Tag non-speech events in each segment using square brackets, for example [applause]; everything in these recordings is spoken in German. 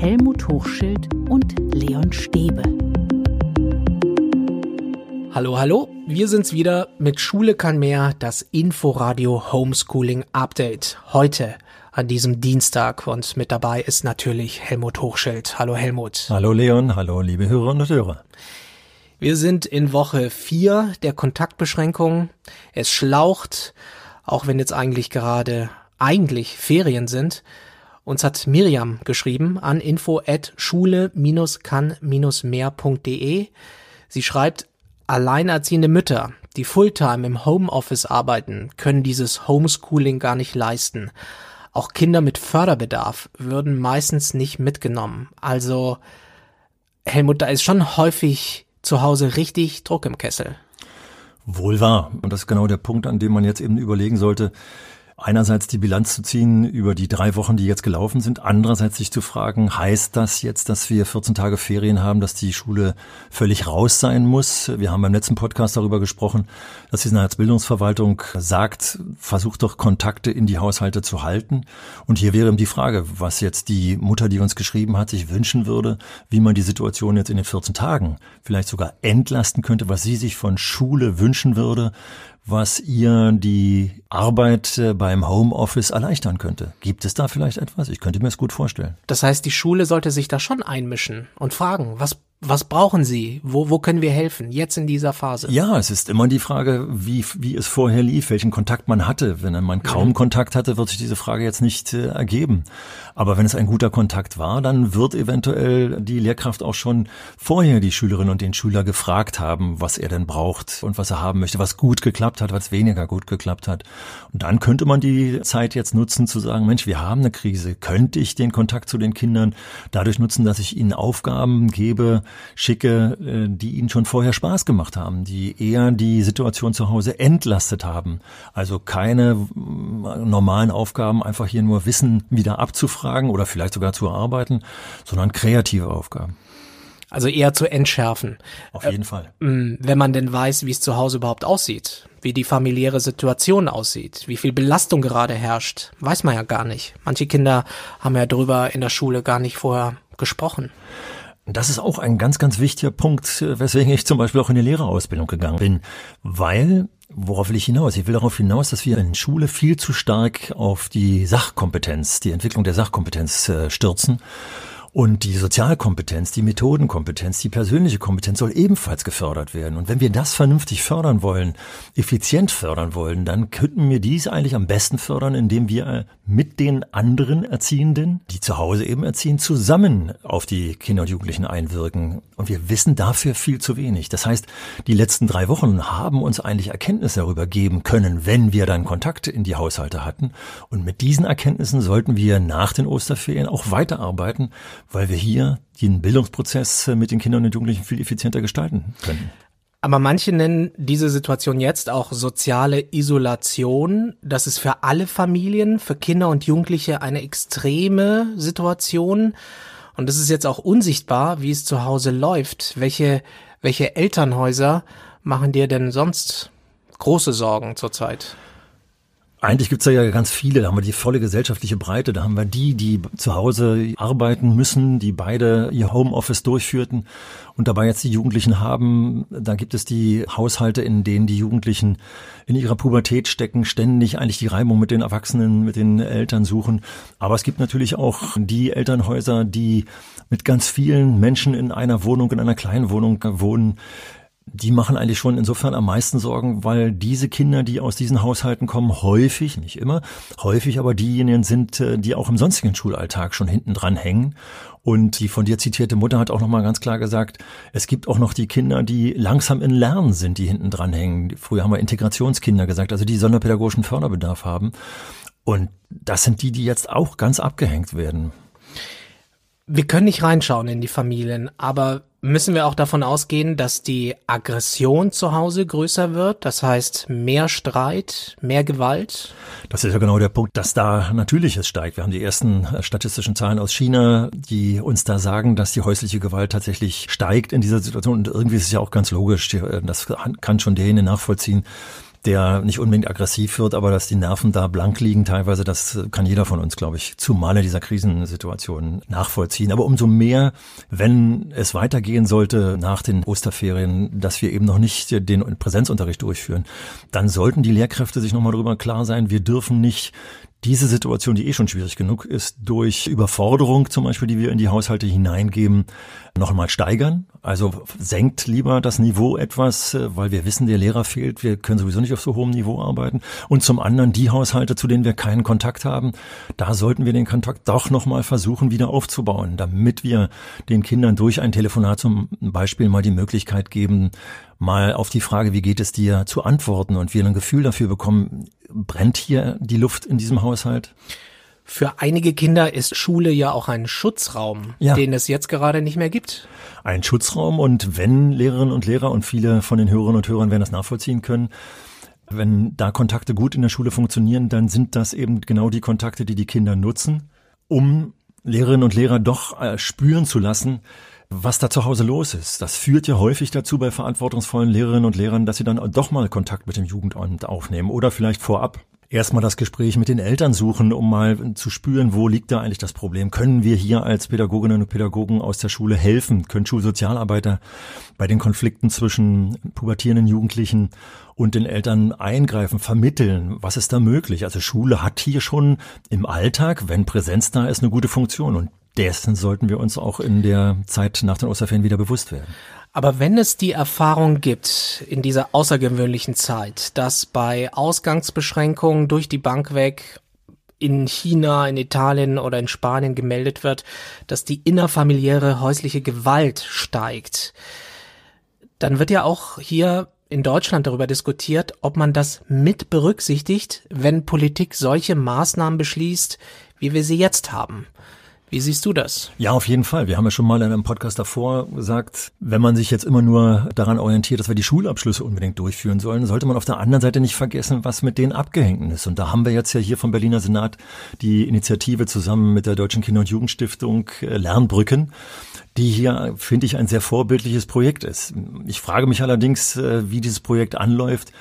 Helmut Hochschild und Leon Stäbe. Hallo, hallo, wir sind's wieder mit Schule kann mehr, das Inforadio Homeschooling Update. Heute an diesem Dienstag und mit dabei ist natürlich Helmut Hochschild. Hallo Helmut. Hallo Leon, hallo liebe Hörerinnen und Hörer. Wir sind in Woche 4 der Kontaktbeschränkungen. Es schlaucht, auch wenn jetzt eigentlich gerade eigentlich Ferien sind. Uns hat Miriam geschrieben an info at schule-kann-mehr.de. Sie schreibt, alleinerziehende Mütter, die Fulltime im Homeoffice arbeiten, können dieses Homeschooling gar nicht leisten. Auch Kinder mit Förderbedarf würden meistens nicht mitgenommen. Also, Helmut, da ist schon häufig zu Hause richtig Druck im Kessel. Wohl wahr. Und das ist genau der Punkt, an dem man jetzt eben überlegen sollte, einerseits die Bilanz zu ziehen über die drei Wochen, die jetzt gelaufen sind, andererseits sich zu fragen, heißt das jetzt, dass wir 14 Tage Ferien haben, dass die Schule völlig raus sein muss? Wir haben beim letzten Podcast darüber gesprochen, dass die Bildungsverwaltung sagt, versucht doch Kontakte in die Haushalte zu halten. Und hier wäre die Frage, was jetzt die Mutter, die uns geschrieben hat, sich wünschen würde, wie man die Situation jetzt in den 14 Tagen vielleicht sogar entlasten könnte, was sie sich von Schule wünschen würde, was ihr die Arbeit äh, beim Homeoffice erleichtern könnte. Gibt es da vielleicht etwas? Ich könnte mir es gut vorstellen. Das heißt, die Schule sollte sich da schon einmischen und fragen, was was brauchen Sie? Wo, wo können wir helfen? Jetzt in dieser Phase? Ja, es ist immer die Frage, wie, wie es vorher lief, welchen Kontakt man hatte. Wenn man kaum mhm. Kontakt hatte, wird sich diese Frage jetzt nicht äh, ergeben. Aber wenn es ein guter Kontakt war, dann wird eventuell die Lehrkraft auch schon vorher die Schülerinnen und den Schüler gefragt haben, was er denn braucht und was er haben möchte, was gut geklappt hat, was weniger gut geklappt hat. Und dann könnte man die Zeit jetzt nutzen zu sagen, Mensch, wir haben eine Krise. Könnte ich den Kontakt zu den Kindern dadurch nutzen, dass ich ihnen Aufgaben gebe, schicke, äh, die ihnen schon vorher Spaß gemacht haben, die eher die Situation zu Hause entlastet haben. Also keine äh, normalen Aufgaben, einfach hier nur Wissen wieder abzufragen oder vielleicht sogar zu erarbeiten, sondern kreative Aufgaben. Also eher zu entschärfen. Auf jeden äh, Fall. Wenn man denn weiß, wie es zu Hause überhaupt aussieht, wie die familiäre Situation aussieht, wie viel Belastung gerade herrscht, weiß man ja gar nicht. Manche Kinder haben ja drüber in der Schule gar nicht vorher gesprochen. Das ist auch ein ganz, ganz wichtiger Punkt, weswegen ich zum Beispiel auch in die Lehrerausbildung gegangen bin, weil Worauf will ich hinaus? Ich will darauf hinaus, dass wir in Schule viel zu stark auf die Sachkompetenz, die Entwicklung der Sachkompetenz äh, stürzen und die Sozialkompetenz, die Methodenkompetenz, die persönliche Kompetenz soll ebenfalls gefördert werden. Und wenn wir das vernünftig fördern wollen, effizient fördern wollen, dann könnten wir dies eigentlich am besten fördern, indem wir äh, mit den anderen Erziehenden, die zu Hause eben erziehen, zusammen auf die Kinder und Jugendlichen einwirken. Und wir wissen dafür viel zu wenig. Das heißt, die letzten drei Wochen haben uns eigentlich Erkenntnisse darüber geben können, wenn wir dann Kontakt in die Haushalte hatten. Und mit diesen Erkenntnissen sollten wir nach den Osterferien auch weiterarbeiten, weil wir hier den Bildungsprozess mit den Kindern und Jugendlichen viel effizienter gestalten können. Aber manche nennen diese Situation jetzt auch soziale Isolation. Das ist für alle Familien, für Kinder und Jugendliche eine extreme Situation. Und es ist jetzt auch unsichtbar, wie es zu Hause läuft. Welche, welche Elternhäuser machen dir denn sonst große Sorgen zurzeit? Eigentlich gibt's da ja ganz viele. Da haben wir die volle gesellschaftliche Breite. Da haben wir die, die zu Hause arbeiten müssen, die beide ihr Homeoffice durchführten und dabei jetzt die Jugendlichen haben. Da gibt es die Haushalte, in denen die Jugendlichen in ihrer Pubertät stecken, ständig eigentlich die Reibung mit den Erwachsenen, mit den Eltern suchen. Aber es gibt natürlich auch die Elternhäuser, die mit ganz vielen Menschen in einer Wohnung, in einer kleinen Wohnung wohnen, die machen eigentlich schon insofern am meisten Sorgen, weil diese Kinder, die aus diesen Haushalten kommen, häufig, nicht immer, häufig aber diejenigen sind, äh, die auch im sonstigen Schulalltag schon hinten dran hängen. Und die von dir zitierte Mutter hat auch nochmal ganz klar gesagt, es gibt auch noch die Kinder, die langsam in Lernen sind, die hinten dran hängen. Früher haben wir Integrationskinder gesagt, also die sonderpädagogischen Förderbedarf haben. Und das sind die, die jetzt auch ganz abgehängt werden. Wir können nicht reinschauen in die Familien, aber müssen wir auch davon ausgehen, dass die Aggression zu Hause größer wird? Das heißt, mehr Streit, mehr Gewalt? Das ist ja genau der Punkt, dass da natürlich es steigt. Wir haben die ersten äh, statistischen Zahlen aus China, die uns da sagen, dass die häusliche Gewalt tatsächlich steigt in dieser Situation. Und irgendwie ist es ja auch ganz logisch. Äh, das kann schon derjenige nachvollziehen, der nicht unbedingt aggressiv wird, aber dass die Nerven da blank liegen teilweise, das kann jeder von uns, glaube ich, zumal in dieser Krisensituation nachvollziehen. Aber umso mehr, wenn es weitergehen sollte nach den Osterferien, dass wir eben noch nicht den Präsenzunterricht durchführen, dann sollten die Lehrkräfte sich nochmal darüber klar sein, wir dürfen nicht diese Situation, die eh schon schwierig genug ist, durch Überforderung zum Beispiel, die wir in die Haushalte hineingeben, noch einmal steigern. Also senkt lieber das Niveau etwas, äh, weil wir wissen, der Lehrer fehlt. Wir können sowieso nicht auf so hohem Niveau arbeiten. Und zum anderen die Haushalte, zu denen wir keinen Kontakt haben, da sollten wir den Kontakt doch noch mal versuchen, wieder aufzubauen, damit wir den Kindern durch ein Telefonat zum Beispiel mal die Möglichkeit geben, mal auf die Frage, wie geht es dir, zu antworten und wir ein Gefühl dafür bekommen, brennt hier die Luft in diesem Haushalt? Für einige Kinder ist Schule ja auch ein Schutzraum, ja. den es jetzt gerade nicht mehr gibt. Ein Schutzraum und wenn Lehrerinnen und Lehrer und viele von den Hörerinnen und Hörern werden das nachvollziehen können, wenn da Kontakte gut in der Schule funktionieren, dann sind das eben genau die Kontakte, die die Kinder nutzen, um Lehrerinnen und Lehrer doch äh, spüren zu lassen, was da zu Hause los ist. Das führt ja häufig dazu bei verantwortungsvollen Lehrerinnen und Lehrern, dass sie dann doch mal Kontakt mit dem Jugendamt aufnehmen oder vielleicht vorab erstmal das Gespräch mit den Eltern suchen, um mal zu spüren, wo liegt da eigentlich das Problem? Können wir hier als Pädagoginnen und Pädagogen aus der Schule helfen? Können Schulsozialarbeiter bei den Konflikten zwischen pubertierenden Jugendlichen und den Eltern eingreifen, vermitteln? Was ist da möglich? Also Schule hat hier schon im Alltag, wenn Präsenz da ist, eine gute Funktion und dessen sollten wir uns auch in der Zeit nach den Osterferien wieder bewusst werden. Aber wenn es die Erfahrung gibt in dieser außergewöhnlichen Zeit, dass bei Ausgangsbeschränkungen durch die Bank weg in China, in Italien oder in Spanien gemeldet wird, dass die innerfamiliäre häusliche Gewalt steigt, dann wird ja auch hier in Deutschland darüber diskutiert, ob man das mit berücksichtigt, wenn Politik solche Maßnahmen beschließt, wie wir sie jetzt haben. Wie siehst du das? Ja, auf jeden Fall. Wir haben ja schon mal in einem Podcast davor gesagt, wenn man sich jetzt immer nur daran orientiert, dass wir die Schulabschlüsse unbedingt durchführen sollen, sollte man auf der anderen Seite nicht vergessen, was mit den Abgehängten ist. Und da haben wir jetzt ja hier vom Berliner Senat die Initiative zusammen mit der Deutschen Kinder- und Jugendstiftung äh, Lernbrücken, die hier, finde ich, ein sehr vorbildliches Projekt ist. Ich frage mich allerdings, äh, wie dieses Projekt anläuft,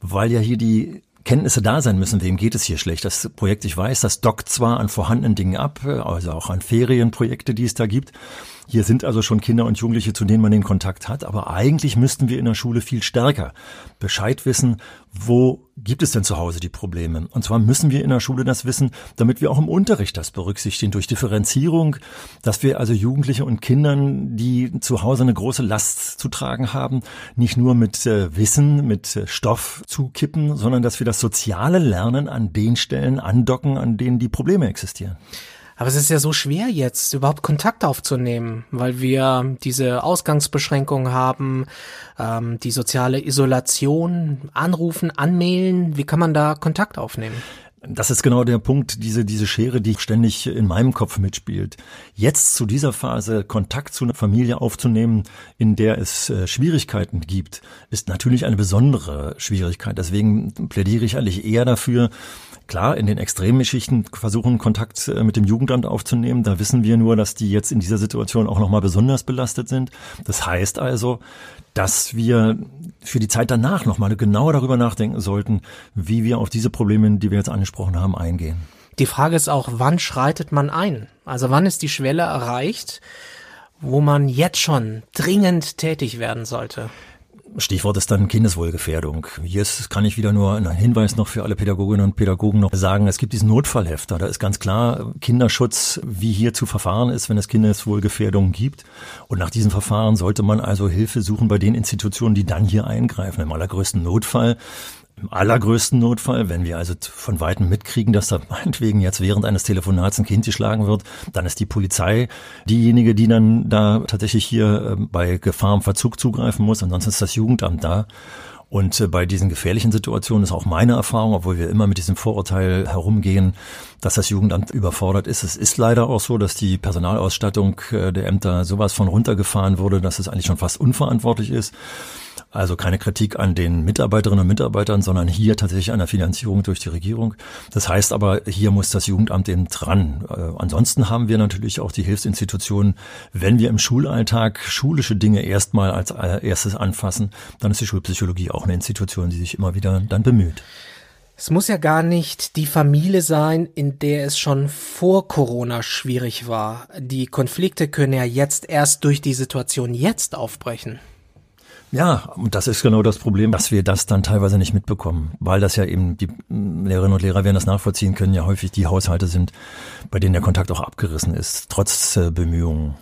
weil ja hier die Kenntnisse da sein müssen, wem geht es hier schlecht. Das Projekt, ich weiß, das dockt zwar an vorhandenen Dingen ab, also auch an Ferienprojekte, die es da gibt. Hier sind also schon Kinder und Jugendliche, zu denen man den Kontakt hat. Aber eigentlich müssten wir in der Schule viel stärker Bescheid wissen, wo gibt es denn zu Hause die Probleme. Und zwar müssen wir in der Schule das wissen, damit wir auch im Unterricht das berücksichtigen durch Differenzierung, dass wir also Jugendliche und Kindern, die zu Hause eine große Last zu tragen haben, nicht nur mit äh, Wissen, mit äh, Stoff zukippen, sondern dass wir das soziale Lernen an den Stellen andocken, an denen die Probleme existieren. Aber es ist ja so schwer jetzt, überhaupt Kontakt aufzunehmen, weil wir diese Ausgangsbeschränkungen haben, ähm, die soziale Isolation, anrufen, anmailen. Wie kann man da Kontakt aufnehmen? Das ist genau der Punkt, diese, diese Schere, die ständig in meinem Kopf mitspielt. Jetzt zu dieser Phase Kontakt zu einer Familie aufzunehmen, in der es äh, Schwierigkeiten gibt, ist natürlich eine besondere Schwierigkeit. Deswegen plädiere ich eigentlich eher dafür, Klar, in den Extremgeschichten versuchen Kontakt äh, mit dem Jugendamt aufzunehmen. Da wissen wir nur, dass die jetzt in dieser Situation auch nochmal besonders belastet sind. Das heißt also, dass wir für die Zeit danach nochmal genauer darüber nachdenken sollten, wie wir auf diese Probleme, die wir jetzt angesprochen haben, eingehen. Die Frage ist auch, wann schreitet man ein? Also wann ist die Schwelle erreicht, wo man jetzt schon dringend tätig werden sollte? Stichwort ist dann Kindeswohlgefährdung. Hier ist, kann ich wieder nur einen Hinweis noch für alle Pädagoginnen und Pädagogen noch sagen. Es gibt diesen Notfallhefter. Da ist ganz klar Kinderschutz, wie hier zu verfahren ist, wenn es Kindeswohlgefährdung gibt. Und nach diesem Verfahren sollte man also Hilfe suchen bei den Institutionen, die dann hier eingreifen. Im allergrößten Notfall im allergrößten Notfall, wenn wir also von Weitem mitkriegen, dass da [laughs] meinetwegen jetzt während eines Telefonats ein Kind geschlagen wird, dann ist die Polizei diejenige, die dann da tatsächlich hier ähm, bei Gefahr im Verzug zugreifen muss. Ansonsten ist das Jugendamt da. Und äh, bei diesen gefährlichen Situationen ist auch meine Erfahrung, obwohl wir immer mit diesem Vorurteil herumgehen, dass das Jugendamt überfordert ist. Es ist leider auch so, dass die Personalausstattung äh, der Ämter sowas von runtergefahren wurde, dass es eigentlich schon fast unverantwortlich ist. Also keine Kritik an den Mitarbeiterinnen und Mitarbeitern, sondern hier tatsächlich an der Finanzierung durch die Regierung. Das heißt aber, hier muss das Jugendamt eben dran. Äh, ansonsten haben wir natürlich auch die Hilfsinstitutionen. Wenn wir im Schulalltag schulische Dinge erstmal als erstes anfassen, dann ist die Schulpsychologie auch eine Institution, die sich immer wieder dann bemüht. Es muss ja gar nicht die Familie sein, in der es schon vor Corona schwierig war. Die Konflikte können ja jetzt erst durch die Situation jetzt aufbrechen. Ja, und das ist genau das Problem, dass wir das dann teilweise nicht mitbekommen, weil das ja eben, die Lehrerinnen und Lehrer werden das nachvollziehen können, ja häufig die Haushalte sind, bei denen der Kontakt auch abgerissen ist, trotz äh, Bemühungen.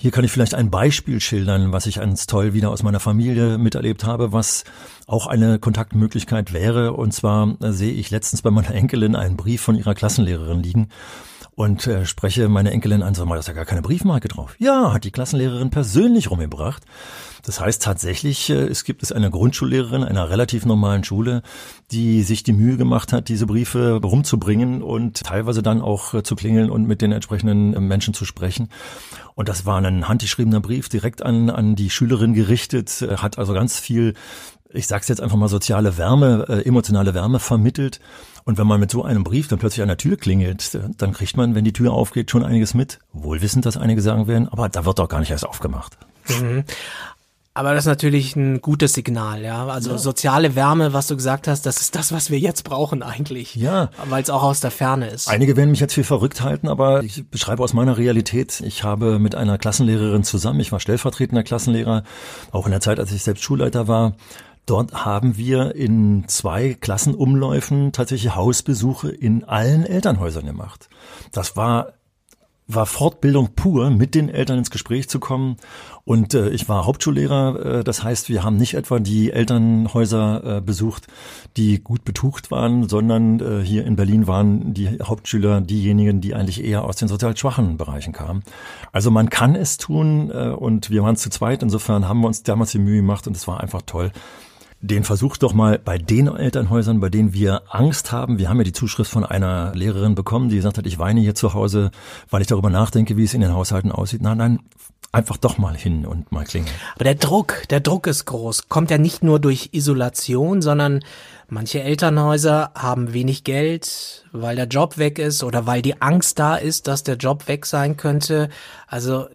Hier kann ich vielleicht ein Beispiel schildern, was ich ganz toll wieder aus meiner Familie miterlebt habe, was auch eine Kontaktmöglichkeit wäre. Und zwar äh, sehe ich letztens bei meiner Enkelin einen Brief von ihrer Klassenlehrerin liegen und äh, spreche meine Enkelin an, sag mal, da ist ja gar keine Briefmarke drauf. Ja, hat die Klassenlehrerin persönlich rumgebracht. Das heißt tatsächlich, äh, es gibt es eine Grundschullehrerin einer relativ normalen Schule, die sich die Mühe gemacht hat, diese Briefe rumzubringen und teilweise dann auch äh, zu klingeln und mit den entsprechenden äh, Menschen zu sprechen. Und das war ein handgeschriebener Brief direkt an, an die Schülerin gerichtet, hat also ganz viel ich sag's jetzt einfach mal, soziale Wärme, äh, emotionale Wärme vermittelt. Und wenn man mit so einem Brief dann plötzlich an der Tür klingelt, dann kriegt man, wenn die Tür aufgeht, schon einiges mit. Wohlwissend, dass einige sagen werden, aber da wird doch gar nicht erst aufgemacht. Mhm. Aber das ist natürlich ein gutes Signal, ja. Also ja. soziale Wärme, was du gesagt hast, das ist das, was wir jetzt brauchen eigentlich. Ja. Weil es auch aus der Ferne ist. Einige werden mich jetzt für verrückt halten, aber ich beschreibe aus meiner Realität. Ich habe mit einer Klassenlehrerin zusammen, ich war stellvertretender Klassenlehrer, auch in der Zeit, als ich selbst Schulleiter war, Dort haben wir in zwei Klassenumläufen tatsächlich Hausbesuche in allen Elternhäusern gemacht. Das war war Fortbildung pur, mit den Eltern ins Gespräch zu kommen. Und äh, ich war Hauptschullehrer, äh, das heißt, wir haben nicht etwa die Elternhäuser äh, besucht, die gut betucht waren, sondern äh, hier in Berlin waren die Hauptschüler diejenigen, die eigentlich eher aus den sozial schwachen Bereichen kamen. Also man kann es tun äh, und wir waren zu zweit, insofern haben wir uns damals die Mühe gemacht und es war einfach toll den Versuch doch mal bei den Elternhäusern, bei denen wir Angst haben. Wir haben ja die Zuschrift von einer Lehrerin bekommen, die gesagt hat, ich weine hier zu Hause, weil ich darüber nachdenke, wie es in den Haushalten aussieht. Nein, nein, einfach doch mal hin und mal klingeln. Aber der Druck, der Druck ist groß. Kommt ja nicht nur durch Isolation, sondern manche Elternhäuser haben wenig Geld, weil der Job weg ist oder weil die Angst da ist, dass der Job weg sein könnte. Also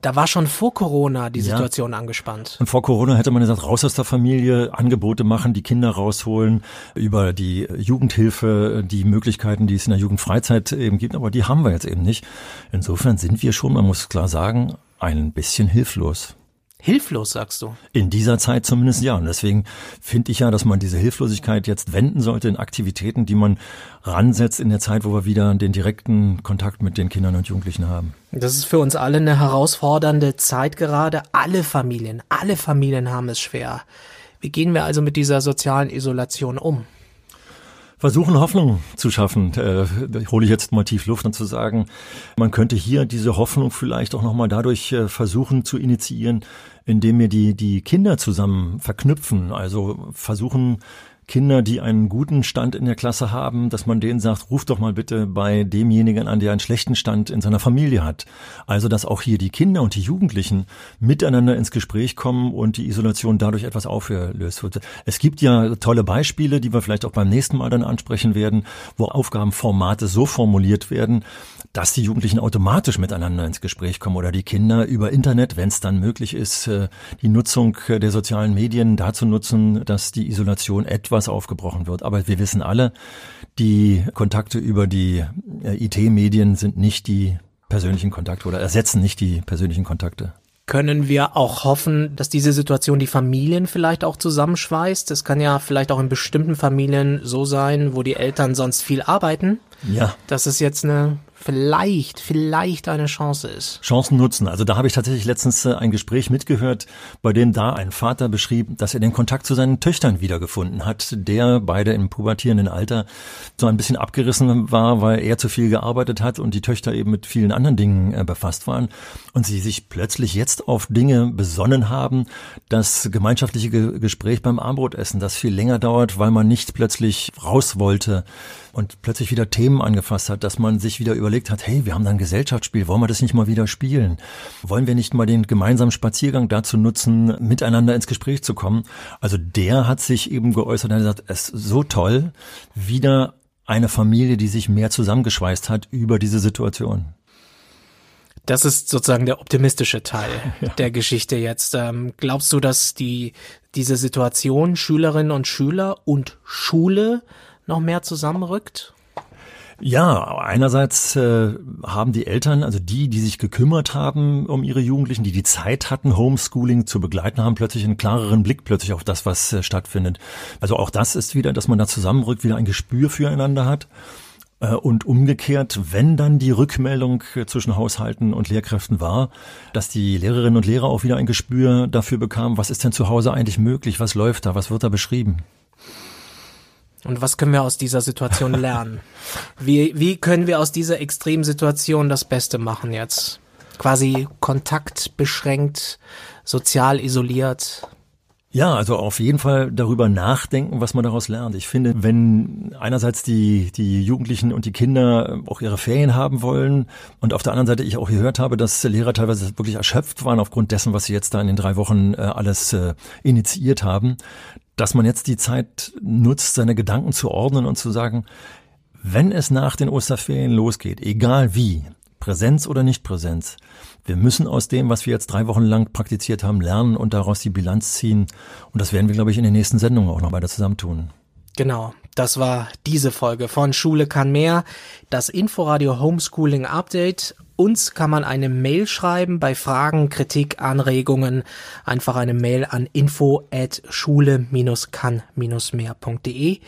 da war schon vor Corona die Situation ja. angespannt. Und vor Corona hätte man gesagt, raus aus der Familie, Angebote machen, die Kinder rausholen, über die Jugendhilfe, die Möglichkeiten, die es in der Jugendfreizeit eben gibt, aber die haben wir jetzt eben nicht. Insofern sind wir schon, man muss klar sagen, ein bisschen hilflos. Hilflos, sagst du? In dieser Zeit zumindest ja. Und deswegen finde ich ja, dass man diese Hilflosigkeit jetzt wenden sollte in Aktivitäten, die man ransetzt in der Zeit, wo wir wieder den direkten Kontakt mit den Kindern und Jugendlichen haben. Das ist für uns alle eine herausfordernde Zeit gerade. Alle Familien, alle Familien haben es schwer. Wie gehen wir also mit dieser sozialen Isolation um? Versuchen Hoffnung zu schaffen. Äh, hole ich jetzt mal tief Luft und zu sagen, man könnte hier diese Hoffnung vielleicht auch nochmal dadurch äh, versuchen zu initiieren, indem wir die, die Kinder zusammen verknüpfen, also versuchen, Kinder, die einen guten Stand in der Klasse haben, dass man denen sagt, ruf doch mal bitte bei demjenigen an, der einen schlechten Stand in seiner Familie hat. Also, dass auch hier die Kinder und die Jugendlichen miteinander ins Gespräch kommen und die Isolation dadurch etwas aufgelöst wird. Es gibt ja tolle Beispiele, die wir vielleicht auch beim nächsten Mal dann ansprechen werden, wo Aufgabenformate so formuliert werden, dass die Jugendlichen automatisch miteinander ins Gespräch kommen oder die Kinder über Internet, wenn es dann möglich ist, äh, die Nutzung der sozialen Medien dazu nutzen, dass die Isolation etwas was aufgebrochen wird. Aber wir wissen alle, die Kontakte über die äh, IT-Medien sind nicht die persönlichen Kontakte oder ersetzen nicht die persönlichen Kontakte. Können wir auch hoffen, dass diese Situation die Familien vielleicht auch zusammenschweißt? Es kann ja vielleicht auch in bestimmten Familien so sein, wo die Eltern sonst viel arbeiten. Ja. Das ist jetzt eine vielleicht, vielleicht eine Chance ist. Chancen nutzen. Also da habe ich tatsächlich letztens äh, ein Gespräch mitgehört, bei dem da ein Vater beschrieb, dass er den Kontakt zu seinen Töchtern wiedergefunden hat, der beide im pubertierenden Alter so ein bisschen abgerissen war, weil er zu viel gearbeitet hat und die Töchter eben mit vielen anderen Dingen äh, befasst waren und sie sich plötzlich jetzt auf Dinge besonnen haben, das gemeinschaftliche Gespräch beim Armbrotessen, das viel länger dauert, weil man nicht plötzlich raus wollte und plötzlich wieder Themen angefasst hat, dass man sich wieder überlegt, hat, hey, wir haben da ein Gesellschaftsspiel, wollen wir das nicht mal wieder spielen? Wollen wir nicht mal den gemeinsamen Spaziergang dazu nutzen, miteinander ins Gespräch zu kommen? Also der hat sich eben geäußert und hat gesagt, es ist so toll, wieder eine Familie, die sich mehr zusammengeschweißt hat über diese Situation. Das ist sozusagen der optimistische Teil [laughs] ja. der Geschichte jetzt. Ähm, glaubst du, dass die, diese Situation Schülerinnen und Schüler und Schule noch mehr zusammenrückt? Ja, einerseits äh, haben die Eltern, also die, die sich gekümmert haben um ihre Jugendlichen, die die Zeit hatten, Homeschooling zu begleiten, haben plötzlich einen klareren Blick plötzlich auf das, was äh, stattfindet. Also auch das ist wieder, dass man da zusammenrückt, wieder ein Gespür füreinander hat. Äh, und umgekehrt, wenn dann die Rückmeldung äh, zwischen Haushalten und Lehrkräften war, dass die Lehrerinnen und Lehrer auch wieder ein Gespür dafür bekamen, was ist denn zu Hause eigentlich möglich, was läuft da, was wird da beschrieben. Und was können wir aus dieser Situation [laughs] lernen? Wie, wie können wir aus dieser Extremsituation das Beste machen jetzt? Quasi kontaktbeschränkt, sozial isoliert. Ja, also auf jeden Fall darüber nachdenken, was man daraus lernt. Ich finde, wenn einerseits die, die Jugendlichen und die Kinder auch ihre Ferien haben wollen und auf der anderen Seite ich auch gehört habe, dass Lehrer teilweise wirklich erschöpft waren aufgrund dessen, was sie jetzt da in den drei Wochen äh, alles äh, initiiert haben, dass man jetzt die Zeit nutzt, seine Gedanken zu ordnen und zu sagen, wenn es nach den Osterferien losgeht, egal wie, Präsenz oder nicht Präsenz, wir müssen aus dem, was wir jetzt drei Wochen lang praktiziert haben, lernen und daraus die Bilanz ziehen. Und das werden wir, glaube ich, in den nächsten Sendungen auch noch weiter zusammentun. Genau. Das war diese Folge von Schule kann mehr, das Inforadio Homeschooling Update. Uns kann man eine Mail schreiben bei Fragen, Kritik, Anregungen. Einfach eine Mail an info at schule-kann-mehr.de.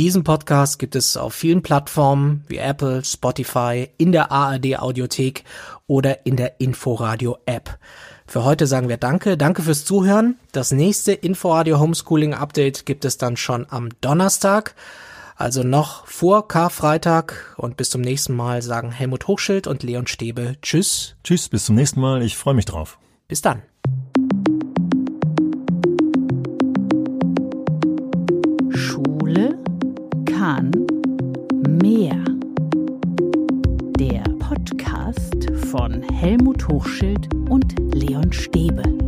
Diesen Podcast gibt es auf vielen Plattformen wie Apple, Spotify, in der ARD Audiothek oder in der Inforadio App. Für heute sagen wir Danke. Danke fürs Zuhören. Das nächste Inforadio Homeschooling Update gibt es dann schon am Donnerstag. Also noch vor Karfreitag und bis zum nächsten Mal sagen Helmut Hochschild und Leon Stäbe Tschüss. Tschüss, bis zum nächsten Mal. Ich freue mich drauf. Bis dann. Schule kann mehr. Der Podcast von Helmut Hochschild und Leon Stäbe.